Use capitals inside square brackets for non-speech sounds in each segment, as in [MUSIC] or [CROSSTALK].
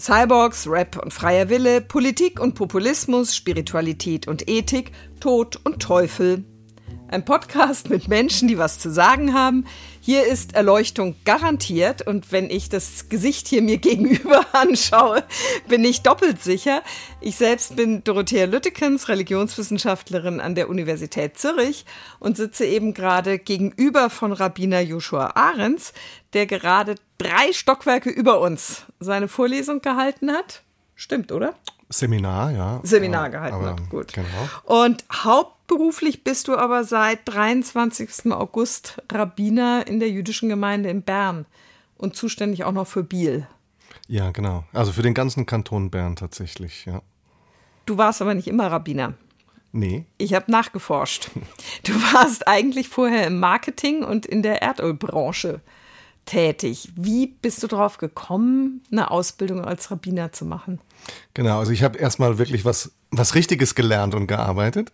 Cyborgs, Rap und freier Wille, Politik und Populismus, Spiritualität und Ethik, Tod und Teufel. Ein Podcast mit Menschen, die was zu sagen haben. Hier ist Erleuchtung garantiert und wenn ich das Gesicht hier mir [LAUGHS] gegenüber anschaue, bin ich doppelt sicher. Ich selbst bin Dorothea Lüttekens, Religionswissenschaftlerin an der Universität Zürich und sitze eben gerade gegenüber von Rabbiner Joshua Ahrens, der gerade drei Stockwerke über uns seine Vorlesung gehalten hat. Stimmt, oder? Seminar, ja. Seminar gehalten aber, hat, gut. Genau. Und hauptberuflich bist du aber seit 23. August Rabbiner in der jüdischen Gemeinde in Bern und zuständig auch noch für Biel. Ja, genau. Also für den ganzen Kanton Bern tatsächlich, ja. Du warst aber nicht immer Rabbiner. Nee. Ich habe nachgeforscht. Du warst eigentlich vorher im Marketing und in der Erdölbranche tätig. Wie bist du darauf gekommen, eine Ausbildung als Rabbiner zu machen? Genau, also ich habe erstmal wirklich was, was Richtiges gelernt und gearbeitet.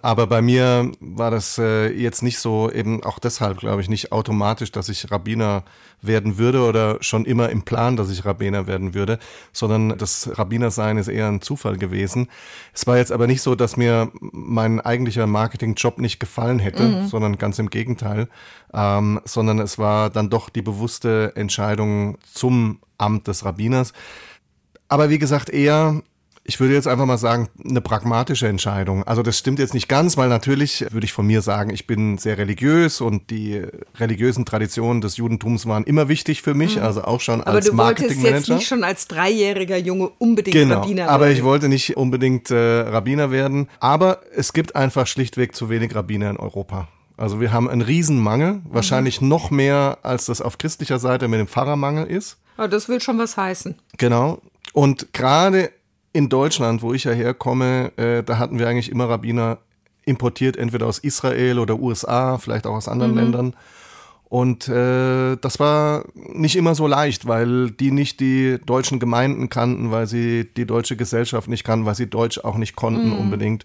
Aber bei mir war das äh, jetzt nicht so, eben auch deshalb, glaube ich, nicht automatisch, dass ich Rabbiner werden würde oder schon immer im Plan, dass ich Rabbiner werden würde, sondern das Rabbinersein ist eher ein Zufall gewesen. Es war jetzt aber nicht so, dass mir mein eigentlicher Marketingjob nicht gefallen hätte, mhm. sondern ganz im Gegenteil, ähm, sondern es war dann doch die bewusste Entscheidung zum Amt des Rabbiners. Aber wie gesagt, eher ich würde jetzt einfach mal sagen, eine pragmatische Entscheidung. Also das stimmt jetzt nicht ganz, weil natürlich würde ich von mir sagen, ich bin sehr religiös und die religiösen Traditionen des Judentums waren immer wichtig für mich, mhm. also auch schon aber als Marketingmanager. Aber du wolltest jetzt nicht schon als dreijähriger Junge unbedingt genau, Rabbiner werden. aber ich wollte nicht unbedingt äh, Rabbiner werden. Aber es gibt einfach schlichtweg zu wenig Rabbiner in Europa. Also wir haben einen Riesenmangel, mhm. wahrscheinlich noch mehr, als das auf christlicher Seite mit dem Pfarrermangel ist. Aber das will schon was heißen. Genau. Und gerade in Deutschland, wo ich ja herkomme, äh, da hatten wir eigentlich immer Rabbiner importiert, entweder aus Israel oder USA, vielleicht auch aus anderen mhm. Ländern. Und äh, das war nicht immer so leicht, weil die nicht die deutschen Gemeinden kannten, weil sie die deutsche Gesellschaft nicht kannten, weil sie Deutsch auch nicht konnten mhm. unbedingt.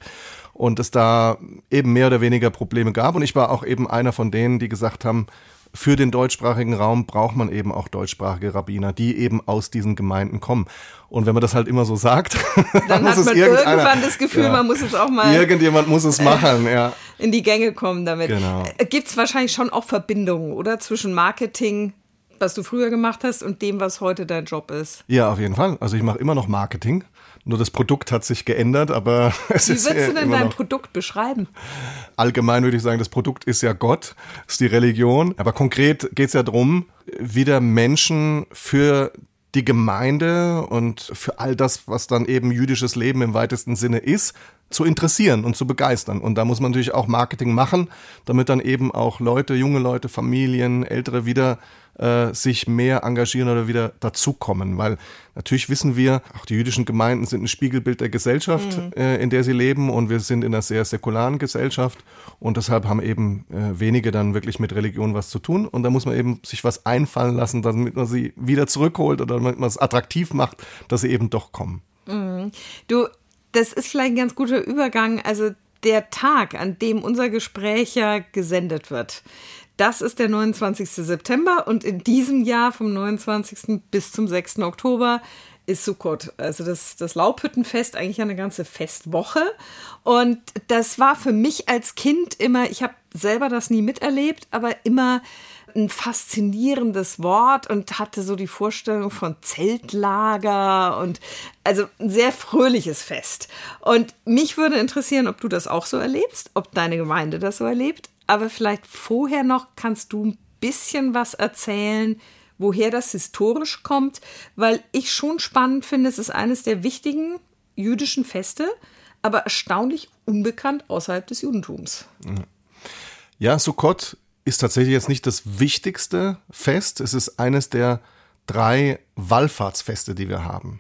Und es da eben mehr oder weniger Probleme gab. Und ich war auch eben einer von denen, die gesagt haben, für den deutschsprachigen Raum braucht man eben auch deutschsprachige Rabbiner, die eben aus diesen Gemeinden kommen. Und wenn man das halt immer so sagt, [LAUGHS] dann, dann hat man irgendwann das Gefühl, ja, man muss es auch mal. Irgendjemand muss es [LAUGHS] machen, ja. In die Gänge kommen damit. Genau. Äh, Gibt es wahrscheinlich schon auch Verbindungen, oder? Zwischen Marketing, was du früher gemacht hast, und dem, was heute dein Job ist. Ja, auf jeden Fall. Also ich mache immer noch Marketing. Nur das Produkt hat sich geändert, aber [LAUGHS] es Wie ist. Wie würdest du denn dein Produkt beschreiben? Allgemein würde ich sagen, das Produkt ist ja Gott, ist die Religion. Aber konkret geht es ja darum, wieder Menschen für die Gemeinde und für all das, was dann eben jüdisches Leben im weitesten Sinne ist, zu interessieren und zu begeistern. Und da muss man natürlich auch Marketing machen, damit dann eben auch Leute, junge Leute, Familien, Ältere wieder äh, sich mehr engagieren oder wieder dazukommen. Weil natürlich wissen wir, auch die jüdischen Gemeinden sind ein Spiegelbild der Gesellschaft, mhm. äh, in der sie leben und wir sind in einer sehr säkularen Gesellschaft und deshalb haben eben äh, wenige dann wirklich mit Religion was zu tun und da muss man eben sich was einfallen lassen, damit man sie wieder zurückholt oder damit man es attraktiv macht, dass sie eben doch kommen. Mhm. Du, das ist vielleicht ein ganz guter Übergang. Also der Tag, an dem unser Gespräch ja gesendet wird, das ist der 29. September und in diesem Jahr vom 29. bis zum 6. Oktober ist Sukkot, also das, das Laubhüttenfest, eigentlich eine ganze Festwoche. Und das war für mich als Kind immer, ich habe selber das nie miterlebt, aber immer ein faszinierendes Wort und hatte so die Vorstellung von Zeltlager und also ein sehr fröhliches Fest. Und mich würde interessieren, ob du das auch so erlebst, ob deine Gemeinde das so erlebt. Aber vielleicht vorher noch kannst du ein bisschen was erzählen, woher das historisch kommt, weil ich schon spannend finde, es ist eines der wichtigen jüdischen Feste, aber erstaunlich unbekannt außerhalb des Judentums. Ja, Sukkot ist tatsächlich jetzt nicht das wichtigste Fest. Es ist eines der drei Wallfahrtsfeste, die wir haben.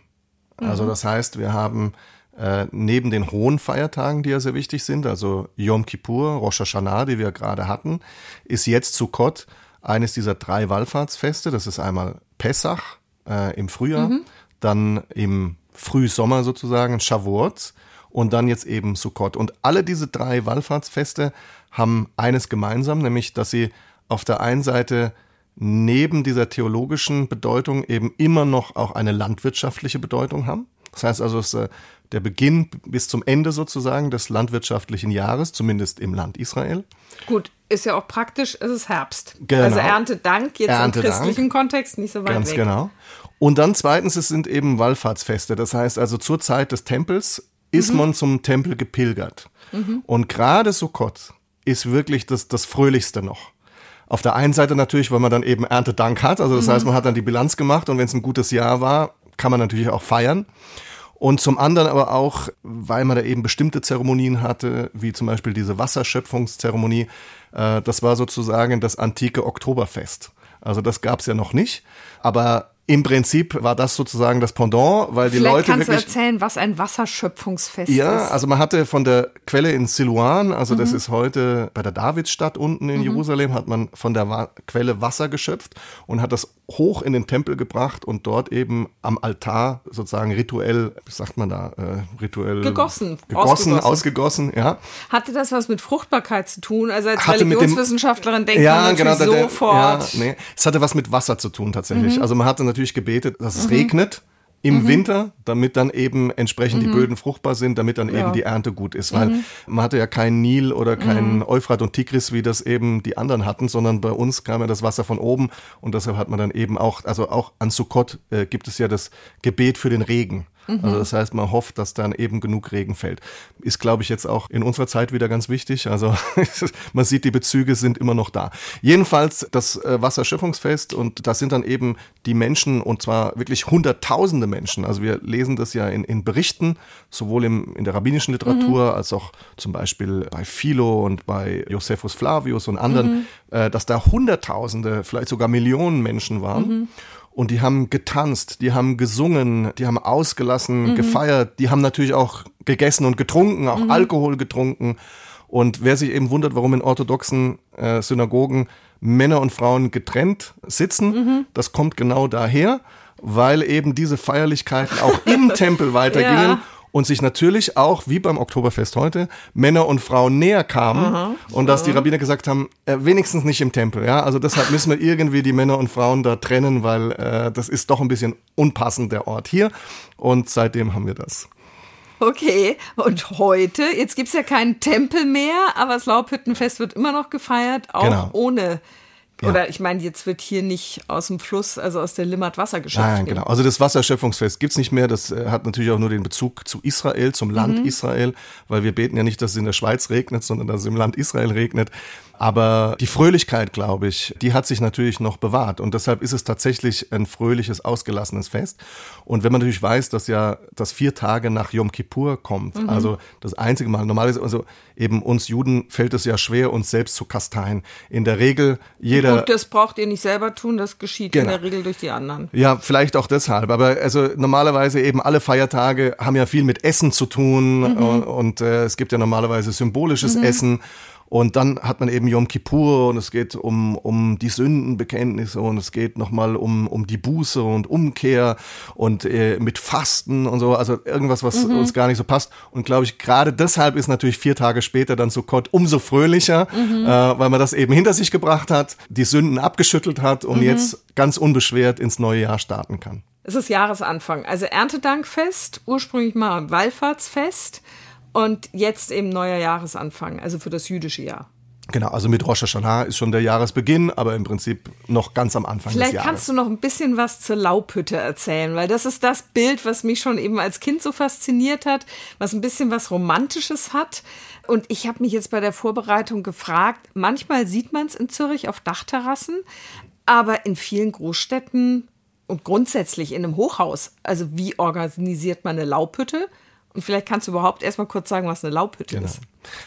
Also mhm. das heißt, wir haben äh, neben den hohen Feiertagen, die ja sehr wichtig sind, also Yom Kippur, Rosh Hashanah, die wir gerade hatten, ist jetzt Sukkot eines dieser drei Wallfahrtsfeste. Das ist einmal Pessach äh, im Frühjahr, mhm. dann im Frühsommer sozusagen Shavuot und dann jetzt eben Sukkot. Und alle diese drei Wallfahrtsfeste haben eines gemeinsam, nämlich dass sie auf der einen Seite neben dieser theologischen Bedeutung eben immer noch auch eine landwirtschaftliche Bedeutung haben. Das heißt also, es ist äh, der Beginn bis zum Ende sozusagen des landwirtschaftlichen Jahres, zumindest im Land Israel. Gut, ist ja auch praktisch, es ist Herbst. Genau. Also Erntedank jetzt Erntedank. im christlichen Kontext nicht so weit Ganz weg. genau. Und dann zweitens, es sind eben Wallfahrtsfeste. Das heißt also zur Zeit des Tempels ist Mhm. man zum Tempel gepilgert. Und gerade Sukkot ist wirklich das, das Fröhlichste noch. Auf der einen Seite natürlich, weil man dann eben Erntedank hat. Also das heißt, man hat dann die Bilanz gemacht und wenn es ein gutes Jahr war, kann man natürlich auch feiern. Und zum anderen aber auch, weil man da eben bestimmte Zeremonien hatte, wie zum Beispiel diese Wasserschöpfungszeremonie. Äh, das war sozusagen das antike Oktoberfest. Also das gab es ja noch nicht. Aber im Prinzip war das sozusagen das Pendant, weil die Vielleicht Leute kannst du wirklich. erzählen, was ein Wasserschöpfungsfest Ja, ist. also man hatte von der Quelle in Siluan, also das ist heute bei der Davidsstadt unten in Jerusalem, hat man von der Wa Quelle Wasser geschöpft und hat das hoch in den Tempel gebracht und dort eben am Altar sozusagen rituell, wie sagt man da, äh, rituell Gegossen, gegossen, ausgegossen. ausgegossen, ja. Hatte das was mit Fruchtbarkeit zu tun? Also als Hatte mit dem- Religionswissenschaftlerin denkt ja, man genau, natürlich der- der- sofort. Ja, nee. Es hatte was mit Wasser zu tun tatsächlich. Mhm. Also man hatte natürlich gebetet, dass es regnet im Winter, damit dann eben entsprechend die Böden fruchtbar sind, damit dann Mhm. Ja. Mhm. eben die Ernte gut ist. Weil man hatte ja keinen Nil oder keinen Euphrat und Tigris, wie das eben die anderen hatten, sondern bei uns kam ja das Wasser von oben und deshalb hat man dann eben auch, also auch an Sukkot äh, gibt es ja das Gebet für den Regen. Mhm. Also das heißt, man hofft, dass dann eben genug Regen fällt. Ist, glaube ich, jetzt auch in unserer Zeit wieder ganz wichtig. Also [LAUGHS] man sieht, die Bezüge sind immer noch da. Jedenfalls das äh, Wasserschöpfungsfest und das sind dann eben die Menschen und zwar wirklich hunderttausende Menschen. Also wir lesen das ja in, in Berichten, sowohl im, in der rabbinischen Literatur als auch zum Beispiel bei Philo und bei Josephus Flavius und anderen, äh, dass da hunderttausende, vielleicht sogar Millionen Menschen waren. Und die haben getanzt, die haben gesungen, die haben ausgelassen, gefeiert, die haben natürlich auch gegessen und getrunken, auch Alkohol getrunken. Und wer sich eben wundert, warum in orthodoxen äh, Synagogen Männer und Frauen getrennt sitzen, das kommt genau daher, weil eben diese Feierlichkeiten auch im [LAUGHS] Tempel weitergingen Ja. Und sich natürlich auch, wie beim Oktoberfest heute, Männer und Frauen näher kamen und dass die Rabbiner gesagt haben, äh, wenigstens nicht im Tempel, ja, also deshalb müssen wir irgendwie die Männer und Frauen da trennen, weil äh, das ist doch ein bisschen unpassend, der Ort hier und seitdem haben wir das. Okay, und heute, jetzt gibt's ja keinen Tempel mehr, aber das Laubhüttenfest wird immer noch gefeiert, auch Genau. ohne. Ja. Oder ich meine, jetzt wird hier nicht aus dem Fluss, also aus der Limmat Wasser geschöpft. Nein, genau. Also das Wasserschöpfungsfest gibt's nicht mehr. Das äh, hat natürlich auch nur den Bezug zu Israel, zum Land Israel, weil wir beten ja nicht, dass es in der Schweiz regnet, sondern dass es im Land Israel regnet. Aber die Fröhlichkeit, glaube ich, die hat sich natürlich noch bewahrt. Und deshalb ist es tatsächlich ein fröhliches, ausgelassenes Fest. Und wenn man natürlich weiß, dass ja das vier Tage nach Yom Kippur kommt, also das einzige Mal, normalerweise, also eben uns Juden fällt es ja schwer, uns selbst zu kasteien. In der Regel jeder. Gut, das braucht ihr nicht selber tun, das geschieht in Genau. der Regel durch die anderen. Ja, vielleicht auch deshalb. Aber also normalerweise eben alle Feiertage haben ja viel mit Essen zu tun und, und äh, es gibt ja normalerweise symbolisches Essen. Und dann hat man eben Yom Kippur und es geht um, um die Sündenbekenntnisse und es geht nochmal um, um die Buße und Umkehr und äh, mit Fasten und so. Also irgendwas, was uns gar nicht so passt. Und glaube ich, gerade deshalb ist natürlich vier Tage später dann Sukkot umso fröhlicher, äh, weil man das eben hinter sich gebracht hat, die Sünden abgeschüttelt hat und jetzt ganz unbeschwert ins neue Jahr starten kann. Es ist Jahresanfang, also Erntedankfest, ursprünglich mal Wallfahrtsfest und jetzt eben neuer Jahresanfang, also für das jüdische Jahr. Genau, also mit Rosh Hashanah ist schon der Jahresbeginn, aber im Prinzip noch ganz am Anfang Vielleicht des Jahres. kannst du noch ein bisschen was zur Laubhütte erzählen, weil das ist das Bild, was mich schon eben als Kind so fasziniert hat, was ein bisschen was Romantisches hat. Und ich habe mich jetzt bei der Vorbereitung gefragt, manchmal sieht man es in Zürich auf Dachterrassen, aber in vielen Großstädten und grundsätzlich in einem Hochhaus, also wie organisiert man eine Laubhütte? Und vielleicht kannst du überhaupt erstmal kurz sagen, was eine Laubhütte Genau. ist.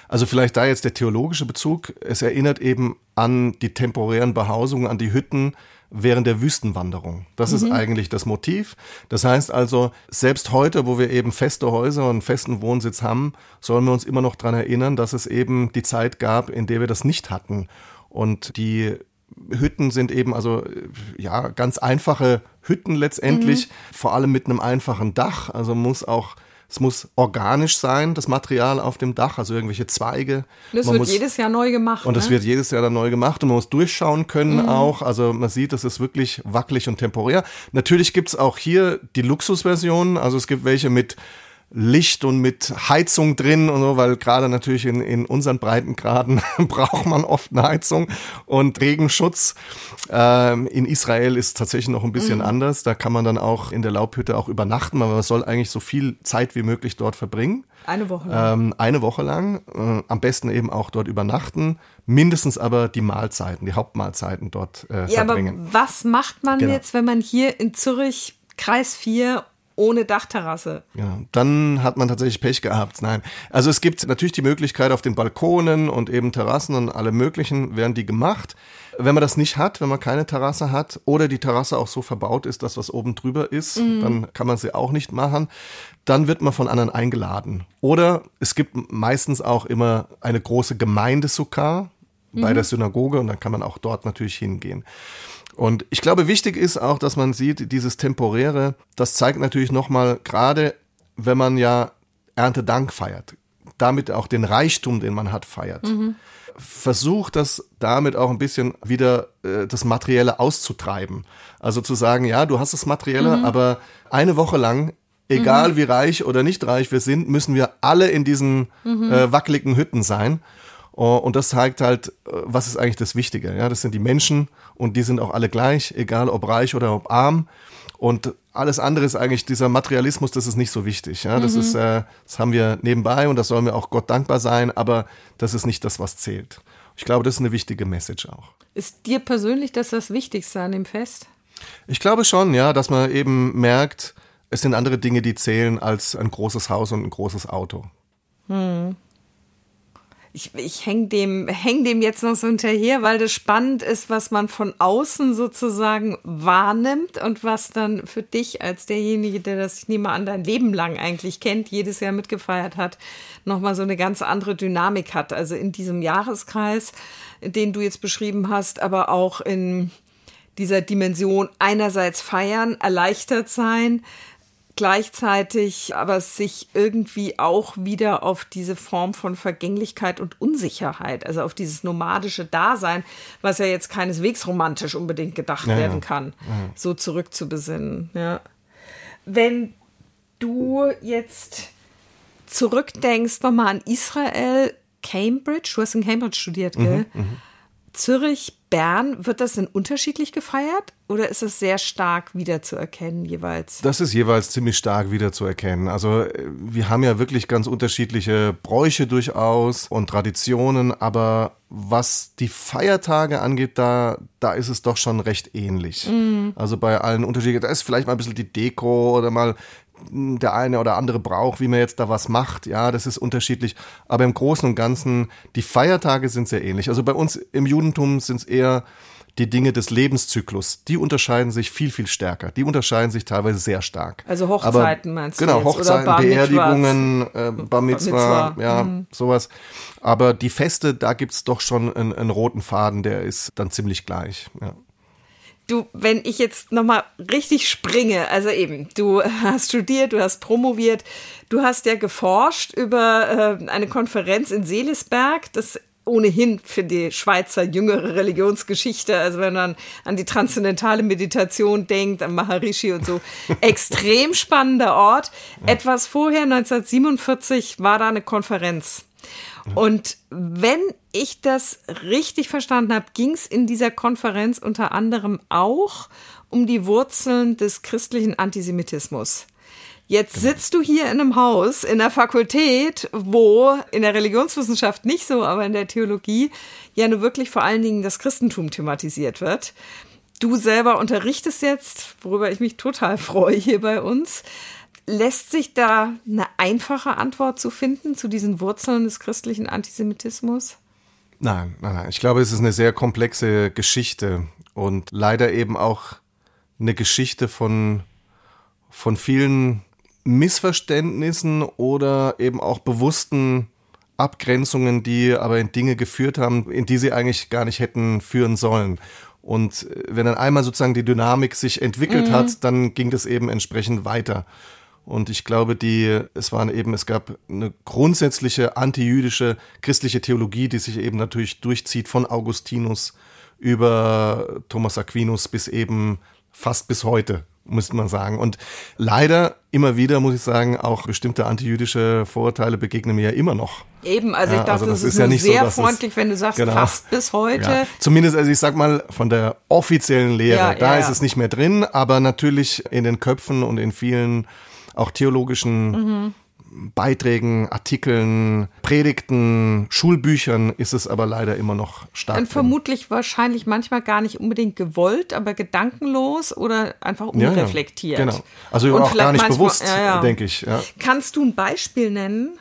Also vielleicht da jetzt der theologische Bezug. Es erinnert eben an die temporären Behausungen, an die Hütten während der Wüstenwanderung. Das ist eigentlich das Motiv. Das heißt also, selbst heute, wo wir eben feste Häuser und festen Wohnsitz haben, sollen wir uns immer noch dran erinnern, dass es eben die Zeit gab, in der wir das nicht hatten. Und die Hütten sind eben also ja ganz einfache Hütten letztendlich, vor allem mit einem einfachen Dach. Also muss auch Es muss organisch sein, das Material auf dem Dach, also irgendwelche Zweige. Das man wird muss, jedes Jahr neu gemacht. und das ne? wird jedes Jahr dann neu gemacht und man muss durchschauen können auch. Also man sieht, das ist wirklich wackelig und temporär. Natürlich gibt's auch hier die Luxusversionen. Also es gibt welche mit Licht und mit Heizung drin und so, weil gerade natürlich in, in unseren Breitengraden [LAUGHS] braucht man oft eine Heizung und Regenschutz. Ähm, in Israel ist es tatsächlich noch ein bisschen anders. Da kann man dann auch in der Laubhütte auch übernachten, aber man soll eigentlich so viel Zeit wie möglich dort verbringen. Eine Woche lang. Ähm, eine Woche lang. Äh, am besten eben auch dort übernachten. Mindestens aber die Mahlzeiten, die Hauptmahlzeiten dort äh, ja, aber verbringen. was macht man Genau. jetzt, wenn man hier in Zürich, Kreis 4, ohne Dachterrasse? Ja, dann hat man tatsächlich Pech gehabt. Nein. Also es gibt natürlich die Möglichkeit auf den Balkonen und eben Terrassen und alle möglichen werden die gemacht. Wenn man das nicht hat, wenn man keine Terrasse hat oder die Terrasse auch so verbaut ist, dass was oben drüber ist, dann kann man sie auch nicht machen. Dann wird man von anderen eingeladen. Oder es gibt meistens auch immer eine große Gemeindesukar bei der Synagoge und dann kann man auch dort natürlich hingehen. Und ich glaube, wichtig ist auch, dass man sieht, dieses Temporäre, das zeigt natürlich nochmal, gerade wenn man ja Erntedank feiert, damit auch den Reichtum, den man hat, feiert. Versucht das damit auch ein bisschen wieder äh, das Materielle auszutreiben. Also zu sagen, ja, du hast das Materielle, aber eine Woche lang, egal wie reich oder nicht reich wir sind, müssen wir alle in diesen äh, wackeligen Hütten sein. Oh, Und das zeigt halt, äh, was ist eigentlich das Wichtige. Ja, das sind die Menschen und die sind auch alle gleich, egal ob reich oder ob arm. Und alles andere ist eigentlich dieser Materialismus, das ist nicht so wichtig. Ja, das ist, äh, das haben wir nebenbei und das sollen wir auch Gott dankbar sein, aber das ist nicht das, was zählt. Ich glaube, das ist eine wichtige Message auch. Ist dir persönlich das das Wichtigste an dem Fest? Ich glaube schon, ja, dass man eben merkt, es sind andere Dinge, die zählen als ein großes Haus und ein großes Auto. Ich, ich häng dem, häng dem jetzt noch so hinterher, weil das spannend ist, was man von außen sozusagen wahrnimmt und was dann für dich als derjenige, der das, ich nehme an, dein Leben lang eigentlich kennt, jedes Jahr mitgefeiert hat, nochmal so eine ganz andere Dynamik hat. Also in diesem Jahreskreis, den du jetzt beschrieben hast, aber auch in dieser Dimension einerseits feiern, erleichtert sein, gleichzeitig aber sich irgendwie auch wieder auf diese Form von Vergänglichkeit und Unsicherheit, also auf dieses nomadische Dasein, was ja jetzt keineswegs romantisch unbedingt gedacht Ja, ja. werden kann, so zurückzubesinnen. Ja. Wenn du jetzt zurückdenkst nochmal an Israel, Cambridge, du hast in Cambridge studiert, gell? Zürich, Bern, wird das denn unterschiedlich gefeiert oder ist es sehr stark wiederzuerkennen jeweils? Das ist jeweils ziemlich stark wiederzuerkennen. Also äh, wir haben ja wirklich ganz unterschiedliche Bräuche durchaus und Traditionen, aber was die Feiertage angeht, da, da ist es doch schon recht ähnlich. Also bei allen Unterschieden, da ist vielleicht mal ein bisschen die Deko oder mal der eine oder andere Brauch, wie man jetzt da was macht, ja, das ist unterschiedlich. Aber im Großen und Ganzen, die Feiertage sind sehr ähnlich. Also bei uns im Judentum sind es eher die Dinge des Lebenszyklus, die unterscheiden sich viel, viel stärker. Die unterscheiden sich teilweise sehr stark. Also Hochzeiten Aber, meinst du Genau, jetzt? Hochzeiten, Bar? Beerdigungen, äh, Bar Mitzvah, Mitzvah, ja, mhm. sowas. Aber die Feste, da gibt's doch schon einen, einen roten Faden, der ist dann ziemlich gleich. Ja. Du, wenn ich jetzt nochmal richtig springe, also eben, du hast studiert, du hast promoviert, du hast ja geforscht über äh, eine Konferenz in Seelisberg, das ohnehin für die Schweizer jüngere Religionsgeschichte, also wenn man an die transzendentale Meditation denkt, an Maharishi und so, [LAUGHS] extrem spannender Ort. Etwas vorher, 1947, war da eine Konferenz. Und wenn ich das richtig verstanden habe, ging es in dieser Konferenz unter anderem auch um die Wurzeln des christlichen Antisemitismus. Jetzt sitzt du hier in einem Haus, in der Fakultät, wo in der Religionswissenschaft nicht so, aber in der Theologie ja nur wirklich vor allen Dingen das Christentum thematisiert wird. Du selber unterrichtest jetzt, worüber ich mich total [LAUGHS] freue hier bei uns. Lässt sich da eine einfache Antwort zu finden zu diesen Wurzeln des christlichen Antisemitismus? Nein, nein, nein. Ich glaube, es ist eine sehr komplexe Geschichte und leider eben auch eine Geschichte von, von vielen Missverständnissen oder eben auch bewussten Abgrenzungen, die aber in Dinge geführt haben, in die sie eigentlich gar nicht hätten führen sollen. Und äh, wenn dann einmal sozusagen die Dynamik sich entwickelt hat, dann ging das eben entsprechend weiter. Und ich glaube, die, es waren eben, es gab eine grundsätzliche antijüdische christliche Theologie, die sich eben natürlich durchzieht von Augustinus über Thomas Aquinas bis eben fast bis heute müsste man sagen. Und leider immer wieder, muss ich sagen, auch bestimmte antijüdische Vorurteile begegnen mir ja immer noch. Eben, also ja, ich dachte, also das, das ist, ja nicht sehr so, freundlich, es, wenn du sagst, genau, fast bis heute. Ja. Zumindest, also ich sag mal, von der offiziellen Lehre, ja, da ist es nicht mehr drin, aber natürlich in den Köpfen und in vielen auch theologischen mhm. Beiträgen, Artikeln, Predigten, Schulbüchern ist es aber leider immer noch stark. Und vermutlich wahrscheinlich manchmal gar nicht unbedingt gewollt, aber gedankenlos oder einfach unreflektiert. Ja, ja, genau. Also Und auch gar nicht manchmal, bewusst, ja, denke ich. Kannst du ein Beispiel nennen?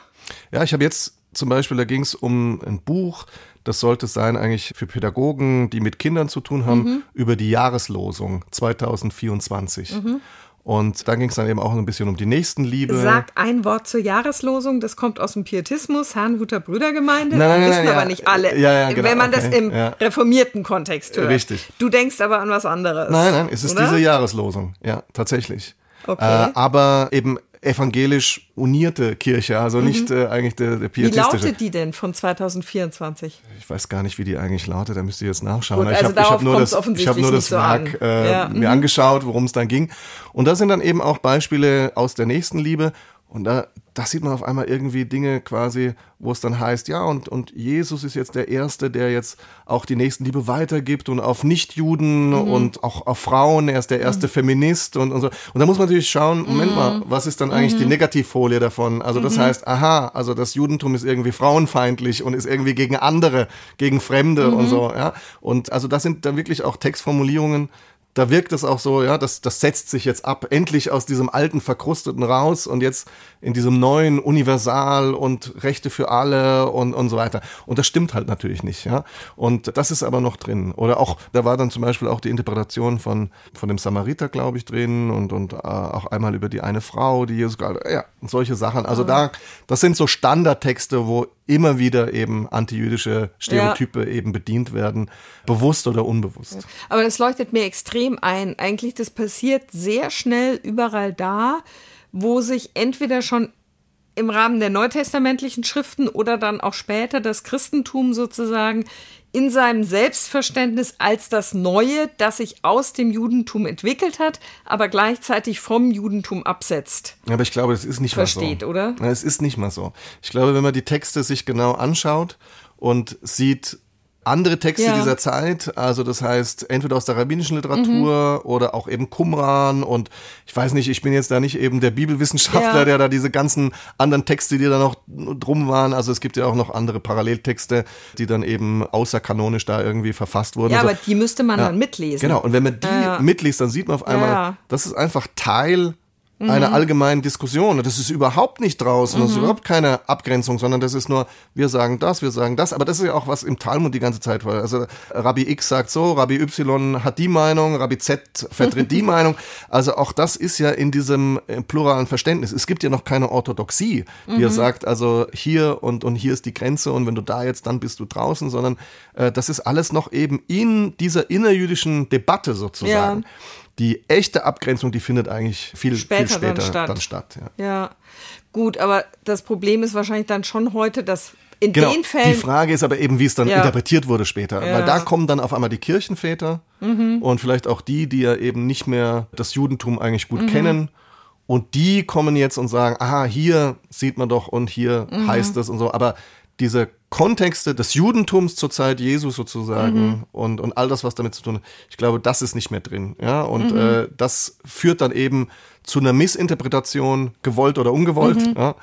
Ja, ich habe jetzt zum Beispiel, da ging es um ein Buch, das sollte sein eigentlich für Pädagogen, die mit Kindern zu tun haben, mhm. über die Jahreslosung 2024. Mhm. Und dann ging es dann eben auch ein bisschen um die Nächstenliebe. Sag ein Wort zur Jahreslosung, das kommt aus dem Pietismus, Herrnhuter Brüdergemeinde. Nein, nein, wissen nein, aber ja. nicht alle, ja, ja, genau, wenn man okay, das im reformierten Kontext hört. Richtig. Du denkst aber an was anderes. Nein, nein, es ist oder? diese Jahreslosung, ja, tatsächlich. Okay. Äh, aber eben evangelisch unierte Kirche, also mhm. nicht äh, eigentlich der, der pietistische. Wie lautet die denn von 2024? Ich weiß gar nicht, wie die eigentlich lautet, da müsst ihr jetzt nachschauen. Gut, also ich habe hab nur das, ich hab nur das Werk so äh, ja. mir mhm. angeschaut, worum es dann ging. Und da sind dann eben auch Beispiele aus der Nächstenliebe und da, da sieht man auf einmal irgendwie Dinge quasi, wo es dann heißt, ja, und, und Jesus ist jetzt der Erste, der jetzt auch die Nächstenliebe weitergibt und auf Nichtjuden mhm. und auch auf Frauen, er ist der erste mhm. Feminist und, und so. Und da muss man natürlich schauen, Moment mhm. mal, was ist dann eigentlich die mhm. Negativfolie davon? Also das mhm. heißt, aha, also das Judentum ist irgendwie frauenfeindlich und ist irgendwie gegen andere, gegen Fremde und mhm. so, ja. Und also das sind dann wirklich auch Textformulierungen, da wirkt es auch so, ja, das, das setzt sich jetzt ab, endlich aus diesem alten Verkrusteten raus und jetzt in diesem neuen Universal und Rechte für alle und, und so weiter. Und das stimmt halt natürlich nicht, ja. Und das ist aber noch drin. Oder auch, da war dann zum Beispiel auch die Interpretation von, von dem Samariter, glaube ich, drin und, und äh, auch einmal über die eine Frau, die Jesus, ja, solche Sachen. Also da, das sind so Standardtexte, wo immer wieder eben antijüdische Stereotype ja. eben bedient werden, bewusst oder unbewusst. Aber das leuchtet mir extrem ein. Eigentlich, das passiert sehr schnell überall da, wo sich entweder schon im Rahmen der neutestamentlichen Schriften oder dann auch später das Christentum sozusagen in seinem Selbstverständnis als das Neue, das sich aus dem Judentum entwickelt hat, aber gleichzeitig vom Judentum absetzt. Aber ich glaube, das ist nicht Versteht, mal so. Versteht, oder? Es ist nicht mal so. Ich glaube, wenn man die Texte sich genau anschaut und sieht, andere Texte ja. dieser Zeit, also das heißt entweder aus der rabbinischen Literatur mhm. oder auch eben Qumran und ich weiß nicht, ich bin jetzt da nicht eben der Bibelwissenschaftler, ja. der da diese ganzen anderen Texte, die da noch drum waren, also es gibt ja auch noch andere Paralleltexte, die dann eben außerkanonisch da irgendwie verfasst wurden. Ja, so. aber die müsste man ja. dann mitlesen. Genau, und wenn man die mitliest, dann sieht man auf einmal, das ist einfach Teil mhm. einer allgemeinen Diskussion. Das ist überhaupt nicht draußen, das ist mhm. überhaupt keine Abgrenzung, sondern das ist nur, wir sagen das, wir sagen das. Aber das ist ja auch, was im Talmud die ganze Zeit war. Also Rabbi X sagt so, Rabbi Y hat die Meinung, Rabbi Z vertritt die [LAUGHS] Meinung. Also auch das ist ja in diesem äh, pluralen Verständnis. Es gibt ja noch keine Orthodoxie, die mhm. ja sagt, also hier und, und hier ist die Grenze und wenn du da jetzt, dann bist du draußen, sondern äh, das ist alles noch eben in dieser innerjüdischen Debatte sozusagen. Ja die echte Abgrenzung, die findet eigentlich viel später, viel später dann statt. Dann statt ja. ja, gut, aber das Problem ist wahrscheinlich dann schon heute, dass in genau. den Fällen. Die Frage ist aber eben, wie es dann ja. interpretiert wurde später. Ja. Weil da kommen dann auf einmal die Kirchenväter mhm. und vielleicht auch die, die ja eben nicht mehr das Judentum eigentlich gut mhm. kennen. Und die kommen jetzt und sagen, aha, hier sieht man doch und hier mhm. heißt es und so. Aber diese Kontexte des Judentums zur Zeit Jesu sozusagen mhm. und, und all das, was damit zu tun hat, ich glaube, das ist nicht mehr drin. Ja, und mhm. äh, das führt dann eben zu einer Missinterpretation, gewollt oder ungewollt. Mhm. Ja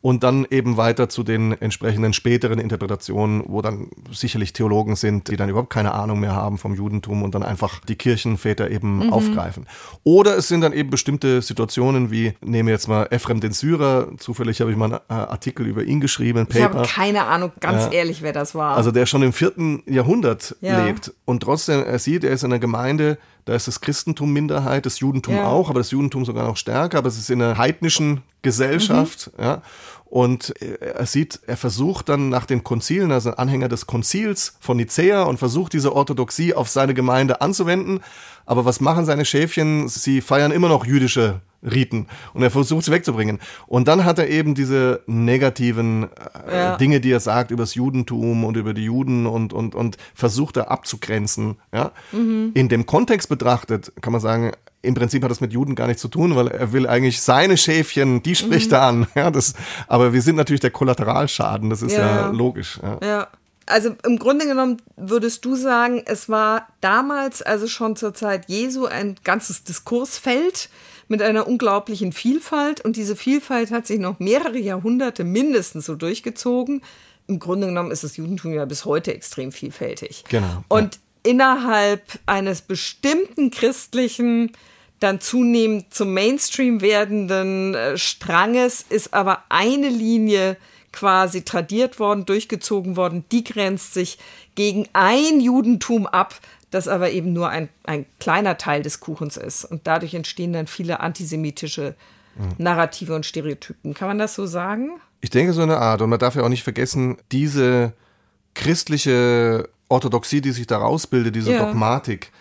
und dann eben weiter zu den entsprechenden späteren Interpretationen, wo dann sicherlich Theologen sind, die dann überhaupt keine Ahnung mehr haben vom Judentum und dann einfach die Kirchenväter eben mhm. aufgreifen. Oder es sind dann eben bestimmte Situationen wie, nehme jetzt mal Ephrem den Syrer, zufällig habe ich mal einen äh, Artikel über ihn geschrieben, ein Paper. Ich habe keine Ahnung, ganz ja. ehrlich, wer das war. Also der schon im vierten Jahrhundert ja. lebt und trotzdem, er sieht, er ist in einer Gemeinde, da ist das Christentum Minderheit, das Judentum ja. auch, aber das Judentum sogar noch stärker, aber es ist in einer heidnischen Gesellschaft, mhm. ja. und er sieht, er versucht dann nach den Konzilen, also Anhänger des Konzils von Nicea und versucht diese Orthodoxie auf seine Gemeinde anzuwenden. Aber was machen seine Schäfchen? Sie feiern immer noch jüdische Riten und er versucht sie wegzubringen. Und dann hat er eben diese negativen äh, ja. Dinge, die er sagt über das Judentum und über die Juden und, und, und versucht er abzugrenzen. Ja? Mhm. In dem Kontext betrachtet kann man sagen, im Prinzip hat das mit Juden gar nichts zu tun, weil er will eigentlich seine Schäfchen, die spricht mhm. er an. Ja, das, aber wir sind natürlich der Kollateralschaden, das ist ja, ja logisch. Ja. Also im Grunde genommen würdest du sagen, es war damals, also schon zur Zeit Jesu, ein ganzes Diskursfeld mit einer unglaublichen Vielfalt und diese Vielfalt hat sich noch mehrere Jahrhunderte mindestens so durchgezogen. Im Grunde genommen ist das Judentum ja bis heute extrem vielfältig. Genau. Und ja. innerhalb eines bestimmten christlichen dann zunehmend zum Mainstream werdenden äh, Stranges ist aber eine Linie quasi tradiert worden, durchgezogen worden, die grenzt sich gegen ein Judentum ab, das aber eben nur ein, ein kleiner Teil des Kuchens ist. Und dadurch entstehen dann viele antisemitische Narrative und Stereotypen. Kann man das so sagen? Ich denke so eine Art. Und man darf ja auch nicht vergessen, diese christliche Orthodoxie, die sich daraus bildet, diese ja. Dogmatik,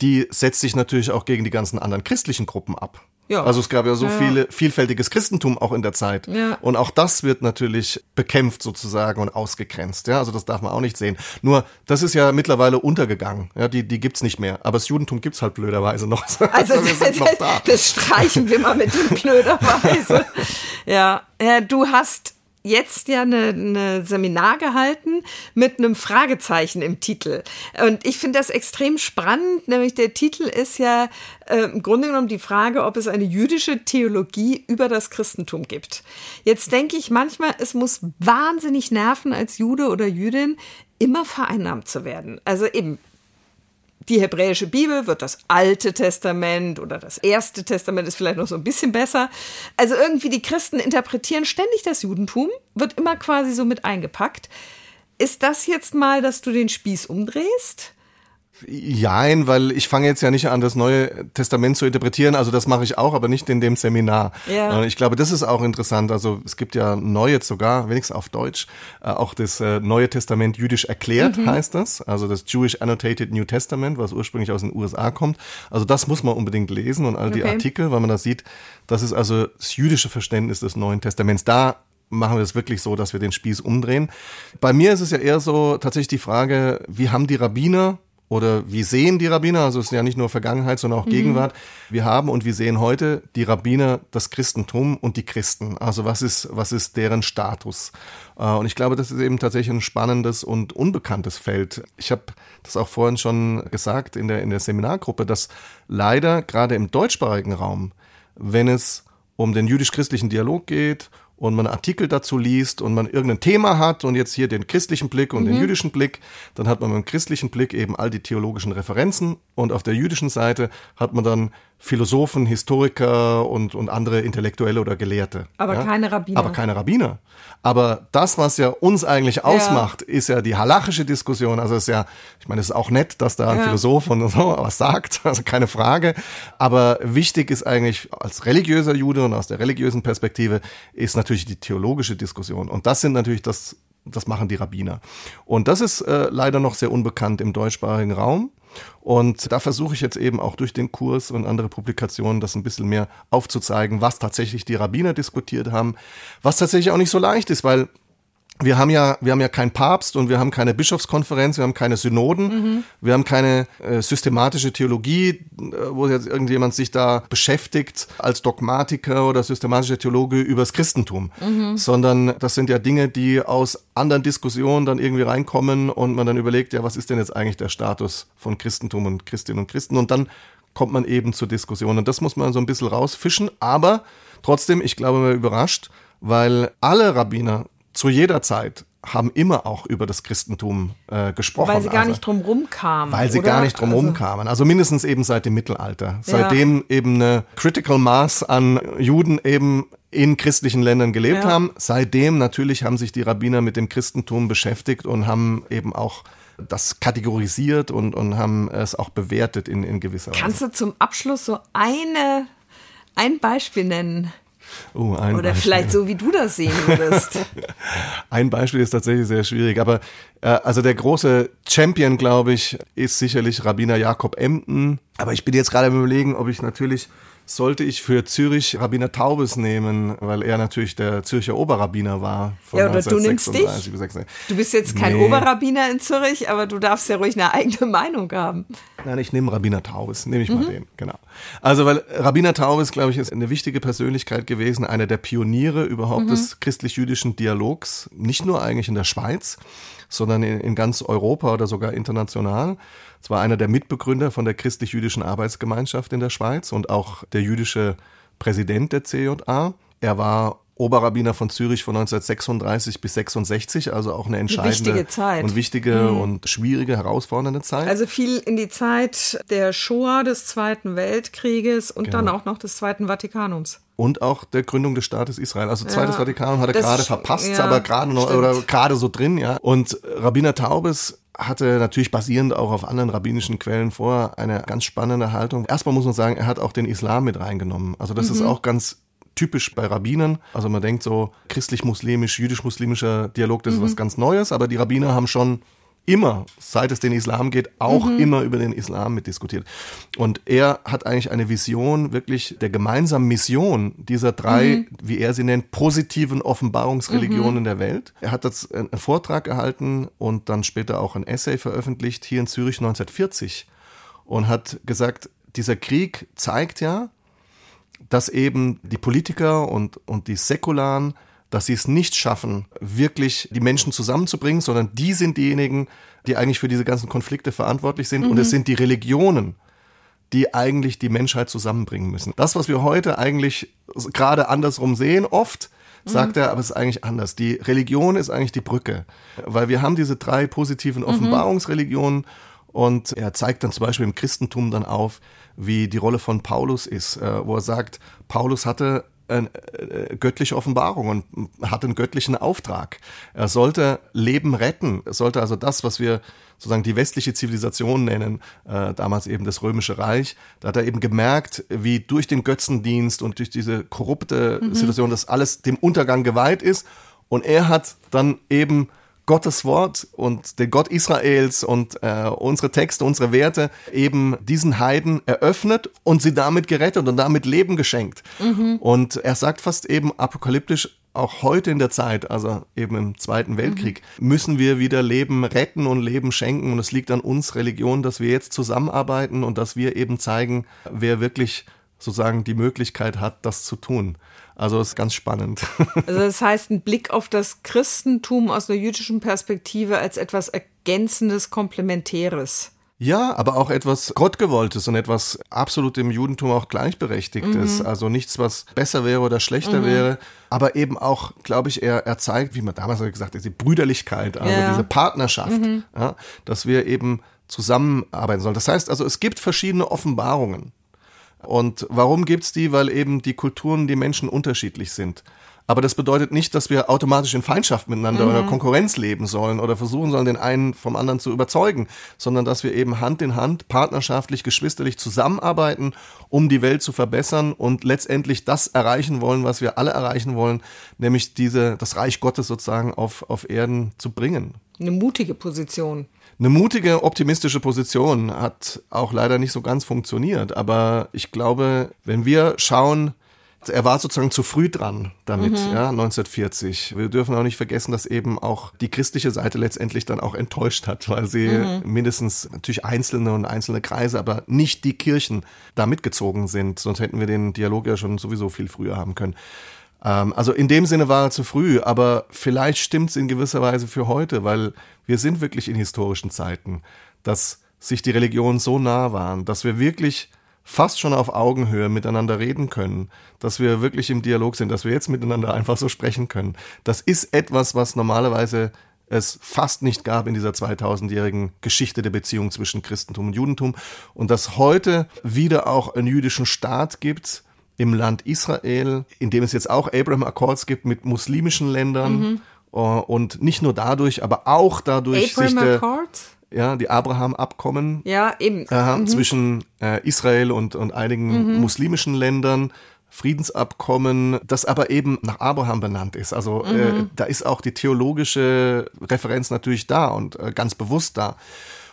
die setzt sich natürlich auch gegen die ganzen anderen christlichen Gruppen ab. Ja. Also es gab ja so ja. viele vielfältiges Christentum auch in der Zeit. Ja. Und auch das wird natürlich bekämpft sozusagen und ausgegrenzt. Ja, also das darf man auch nicht sehen. Nur das ist ja mittlerweile untergegangen. Ja, die die gibt's nicht mehr. Aber das Judentum gibt's halt blöderweise noch. Also, [LAUGHS] also das, noch das streichen wir mal mit dem [LAUGHS] blöderweise. ja. ja, du hast jetzt ja eine, eine Seminar gehalten mit einem Fragezeichen im Titel. Und ich finde das extrem spannend, nämlich der Titel ist ja äh, im Grunde genommen die Frage, ob es eine jüdische Theologie über das Christentum gibt. Jetzt denke ich manchmal, es muss wahnsinnig nerven als Jude oder Jüdin, immer vereinnahmt zu werden. Also eben die hebräische Bibel wird das Alte Testament oder das Erste Testament ist vielleicht noch so ein bisschen besser. Also irgendwie die Christen interpretieren ständig das Judentum, wird immer quasi so mit eingepackt. Ist das jetzt mal, dass du den Spieß umdrehst? Jein, weil ich fange jetzt ja nicht an, das Neue Testament zu interpretieren. Also das mache ich auch, aber nicht in dem Seminar. Ja. Ich glaube, das ist auch interessant. Also es gibt ja neu jetzt sogar, wenigstens auf Deutsch, äh, auch das äh, Neue Testament jüdisch erklärt, mhm. heißt das. Also das Jewish Annotated New Testament, was ursprünglich aus den USA kommt. Also das muss man unbedingt lesen und all die okay. Artikel, weil man da sieht, das ist also das jüdische Verständnis des Neuen Testaments. Da machen wir es wirklich so, dass wir den Spieß umdrehen. Bei mir ist es ja eher so tatsächlich die Frage, wie haben die Rabbiner oder wie sehen die Rabbiner, also es ist ja nicht nur Vergangenheit, sondern auch mhm. Gegenwart, wir haben und wir sehen heute die Rabbiner, das Christentum und die Christen. Also was ist, was ist deren Status? Äh, und ich glaube, das ist eben tatsächlich ein spannendes und unbekanntes Feld. Ich habe das auch vorhin schon gesagt in der, in der Seminargruppe, dass leider gerade im deutschsprachigen Raum, wenn es um den jüdisch-christlichen Dialog geht und man Artikel dazu liest und man irgendein Thema hat und jetzt hier den christlichen Blick und mhm. den jüdischen Blick, dann hat man beim christlichen Blick eben all die theologischen Referenzen und auf der jüdischen Seite hat man dann Philosophen, Historiker und, und andere Intellektuelle oder Gelehrte. Aber ja? keine Rabbiner. Aber keine Rabbiner. Aber das, was ja uns eigentlich ausmacht, ja. ist ja die halachische Diskussion. Also ist ja, ich meine, es ist auch nett, dass da ein ja. Philosoph und [LAUGHS] so was sagt, also keine Frage. Aber wichtig ist eigentlich als religiöser Jude und aus der religiösen Perspektive ist natürlich die theologische Diskussion. Und das sind natürlich das, das machen die Rabbiner. Und das ist äh, leider noch sehr unbekannt im deutschsprachigen Raum. Und da versuche ich jetzt eben auch durch den Kurs und andere Publikationen das ein bisschen mehr aufzuzeigen, was tatsächlich die Rabbiner diskutiert haben, was tatsächlich auch nicht so leicht ist, weil wir haben ja, wir haben ja keinen Papst und wir haben keine Bischofskonferenz, wir haben keine Synoden, mhm. wir haben keine äh, systematische Theologie, äh, wo jetzt irgendjemand sich da beschäftigt als Dogmatiker oder systematischer Theologe übers Christentum, mhm. sondern das sind ja Dinge, die aus anderen Diskussionen dann irgendwie reinkommen und man dann überlegt, ja, was ist denn jetzt eigentlich der Status von Christentum und Christinnen und Christen und dann kommt man eben zur Diskussion und das muss man so ein bisschen rausfischen, aber trotzdem, ich glaube, man überrascht, weil alle Rabbiner zu jeder Zeit haben immer auch über das Christentum äh, gesprochen. Weil sie gar also, nicht drumrum kamen. Weil sie oder? gar nicht drumrum also. Also mindestens eben seit dem Mittelalter. Seitdem ja. eben eine Critical Mass an Juden eben in christlichen Ländern gelebt ja. haben. Seitdem natürlich haben sich die Rabbiner mit dem Christentum beschäftigt und haben eben auch das kategorisiert und, und haben es auch bewertet in, in gewisser Weise. Kannst du zum Abschluss so eine, ein Beispiel nennen? Oh, ein Oder Beispiel. vielleicht so, wie du das sehen würdest. [LAUGHS] Ein Beispiel ist tatsächlich sehr schwierig, aber äh, also der große Champion, glaube ich, ist sicherlich Rabbiner Jakob Emden. Aber ich bin jetzt gerade am überlegen, ob ich natürlich sollte ich für Zürich Rabbiner Taubes nehmen, weil er natürlich der Zürcher Oberrabbiner war. Von ja, oder du nimmst dich. Du bist jetzt kein nee. Oberrabbiner in Zürich, aber du darfst ja ruhig eine eigene Meinung haben. Nein, ich nehme Rabbiner Taubes, nehme ich mhm. mal den, genau. Also, weil Rabbiner Taubes, glaube ich, ist eine wichtige Persönlichkeit gewesen, einer der Pioniere überhaupt mhm. des christlich-jüdischen Dialogs, nicht nur eigentlich in der Schweiz, sondern in, in ganz Europa oder sogar international. Es war einer der Mitbegründer von der christlich-jüdischen Arbeitsgemeinschaft in der Schweiz und auch der jüdische Präsident der CJA. Er war Oberrabbiner von Zürich von 1936 bis 66, also auch eine entscheidende eine Zeit. und wichtige mhm. und schwierige, herausfordernde Zeit. Also viel in die Zeit der Shoah des Zweiten Weltkrieges und genau. dann auch noch des Zweiten Vatikanums. Und auch der Gründung des Staates Israel. Also Zweites ja, Vatikanum hat er gerade verpasst, ja, aber gerade noch stimmt. oder gerade so drin, ja. Und Rabbiner Taubes hatte natürlich basierend auch auf anderen rabbinischen Quellen vor eine ganz spannende Haltung. Erstmal muss man sagen, er hat auch den Islam mit reingenommen. Also das mhm. ist auch ganz typisch bei Rabbinern. Also man denkt so christlich-muslimisch, jüdisch-muslimischer Dialog, das mhm. ist was ganz Neues, aber die Rabbiner haben schon immer, seit es den Islam geht, auch mhm. immer über den Islam mitdiskutiert. Und er hat eigentlich eine Vision wirklich der gemeinsamen Mission dieser drei, mhm. wie er sie nennt, positiven Offenbarungsreligionen mhm. der Welt. Er hat das einen Vortrag erhalten und dann später auch ein Essay veröffentlicht hier in Zürich 1940 und hat gesagt, dieser Krieg zeigt ja, dass eben die Politiker und, und die Säkularen, dass sie es nicht schaffen, wirklich die Menschen zusammenzubringen, sondern die sind diejenigen, die eigentlich für diese ganzen Konflikte verantwortlich sind. Mhm. Und es sind die Religionen, die eigentlich die Menschheit zusammenbringen müssen. Das, was wir heute eigentlich gerade andersrum sehen, oft, sagt mhm. er, aber es ist eigentlich anders. Die Religion ist eigentlich die Brücke, weil wir haben diese drei positiven mhm. Offenbarungsreligionen und er zeigt dann zum Beispiel im Christentum dann auf, wie die Rolle von Paulus ist, äh, wo er sagt, Paulus hatte eine äh, göttliche Offenbarung und hatte einen göttlichen Auftrag. Er sollte Leben retten. Er sollte also das, was wir sozusagen die westliche Zivilisation nennen, äh, damals eben das Römische Reich, da hat er eben gemerkt, wie durch den Götzendienst und durch diese korrupte mhm. Situation das alles dem Untergang geweiht ist. Und er hat dann eben Gottes Wort und den Gott Israels und äh, unsere Texte, unsere Werte eben diesen Heiden eröffnet und sie damit gerettet und damit Leben geschenkt. Mhm. Und er sagt fast eben apokalyptisch, auch heute in der Zeit, also eben im Zweiten Weltkrieg, mhm. müssen wir wieder Leben retten und Leben schenken. Und es liegt an uns Religion, dass wir jetzt zusammenarbeiten und dass wir eben zeigen, wer wirklich sozusagen die Möglichkeit hat, das zu tun. Also ist ganz spannend. [LAUGHS] Also das heißt, ein Blick auf das Christentum aus einer jüdischen Perspektive als etwas Ergänzendes, Komplementäres. Ja, aber auch etwas Gottgewolltes und etwas absolut im Judentum auch gleichberechtigtes. Mhm. Also nichts, was besser wäre oder schlechter mhm. wäre. Aber eben auch, glaube ich, er, er zeigt, wie man damals gesagt hat, die Brüderlichkeit, also ja. diese Partnerschaft, mhm. ja, dass wir eben zusammenarbeiten sollen. Das heißt also, es gibt verschiedene Offenbarungen. Und warum gibt's die? Weil eben die Kulturen, die Menschen unterschiedlich sind. Aber das bedeutet nicht, dass wir automatisch in Feindschaft miteinander mhm. oder Konkurrenz leben sollen oder versuchen sollen, den einen vom anderen zu überzeugen, sondern dass wir eben Hand in Hand, partnerschaftlich, geschwisterlich zusammenarbeiten, um die Welt zu verbessern und letztendlich das erreichen wollen, was wir alle erreichen wollen, nämlich diese, das Reich Gottes sozusagen auf, auf Erden zu bringen. Eine mutige Position. Eine mutige, optimistische Position hat auch leider nicht so ganz funktioniert. Aber ich glaube, wenn wir schauen, er war sozusagen zu früh dran damit, mhm. ja, 1940. Wir dürfen auch nicht vergessen, dass eben auch die christliche Seite letztendlich dann auch enttäuscht hat, weil sie mhm. mindestens natürlich einzelne und einzelne Kreise, aber nicht die Kirchen da mitgezogen sind. Sonst hätten wir den Dialog ja schon sowieso viel früher haben können. Ähm, also in dem Sinne war er zu früh, aber vielleicht stimmt es in gewisser Weise für heute, weil wir sind wirklich in historischen Zeiten, dass sich die Religionen so nah waren, dass wir wirklich fast schon auf Augenhöhe miteinander reden können, dass wir wirklich im Dialog sind, dass wir jetzt miteinander [LAUGHS] einfach so sprechen können. Das ist etwas, was normalerweise es fast nicht gab in dieser 2000-jährigen Geschichte der Beziehung zwischen Christentum und Judentum und dass heute wieder auch einen jüdischen Staat gibt, im Land Israel, in dem es jetzt auch Abraham Accords gibt mit muslimischen Ländern. Mhm. Und nicht nur dadurch, aber auch dadurch Abraham sich der, Accords? ja, die Abraham-Abkommen ja, eben. Äh, mhm. zwischen äh, Israel und, und einigen mhm. muslimischen Ländern Friedensabkommen, das aber eben nach Abraham benannt ist. Also äh, mhm. äh, da ist auch die theologische Referenz natürlich da und äh, ganz bewusst da.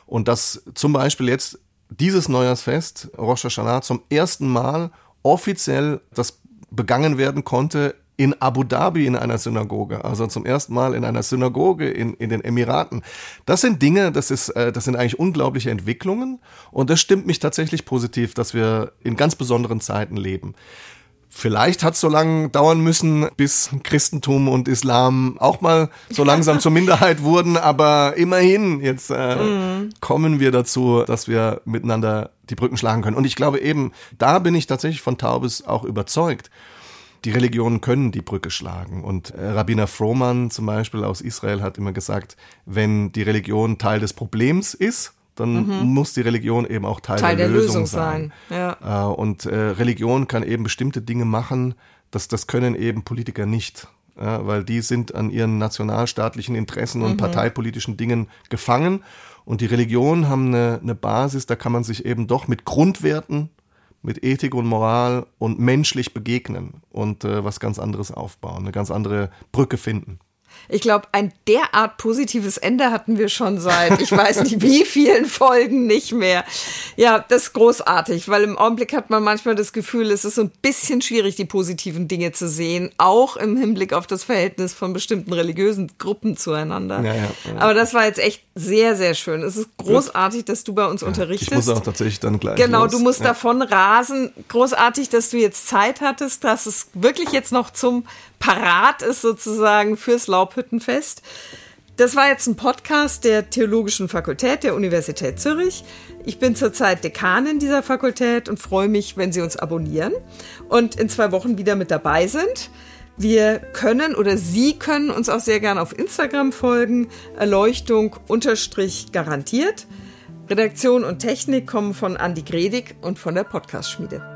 Und dass zum Beispiel jetzt dieses Neujahrsfest, Rosh Hashanah, zum ersten Mal offiziell das begangen werden konnte in Abu Dhabi in einer Synagoge, also zum ersten Mal in einer Synagoge in, in den Emiraten. Das sind Dinge, das ist, äh, das sind eigentlich unglaubliche Entwicklungen und das stimmt mich tatsächlich positiv, dass wir in ganz besonderen Zeiten leben. Vielleicht hat es so lange dauern müssen, bis Christentum und Islam auch mal so [LAUGHS] langsam zur Minderheit wurden, aber immerhin, jetzt äh, mm. kommen wir dazu, dass wir miteinander die Brücken schlagen können. Und ich glaube eben, da bin ich tatsächlich von Taubes auch überzeugt die Religionen können die Brücke schlagen. Und äh, Rabbiner Frohman zum Beispiel aus Israel hat immer gesagt, wenn die Religion Teil des Problems ist, dann mhm. muss die Religion eben auch Teil, Teil der, der, Lösung, Lösung sein. sein. Ja. Äh, und äh, Religion kann eben bestimmte Dinge machen, das, das können eben Politiker nicht. Ja, weil die sind an ihren nationalstaatlichen Interessen und mhm. parteipolitischen Dingen gefangen. Und die Religionen haben eine, eine Basis, da kann man sich eben doch mit Grundwerten mit Ethik und Moral und menschlich begegnen und äh, was ganz anderes aufbauen, eine ganz andere Brücke finden. Ich glaube, ein derart positives Ende hatten wir schon seit, ich weiß nicht wie [LAUGHS] vielen Folgen nicht mehr. Ja, das ist großartig, weil im Augenblick hat man manchmal das Gefühl, es ist so ein bisschen schwierig, die positiven Dinge zu sehen, auch im Hinblick auf das Verhältnis von bestimmten religiösen Gruppen zueinander. Ja, ja, ja. Aber das war jetzt echt sehr, sehr schön. Es ist großartig, dass du bei uns unterrichtest. Ich muss auch tatsächlich dann gleich. Genau, los. du musst davon rasen. Großartig, dass du jetzt Zeit hattest, dass es wirklich jetzt noch zum parat ist sozusagen fürs Laubhüttenfest. Das war jetzt ein Podcast der Theologischen Fakultät der Universität Zürich. Ich bin zurzeit Dekanin dieser Fakultät und freue mich, wenn Sie uns abonnieren und in zwei Wochen wieder mit dabei sind. Wir können oder Sie können uns auch sehr gerne auf Instagram folgen. Erleuchtung unterstrich garantiert. Redaktion und Technik kommen von Andi Gredig und von der Podcast-Schmiede.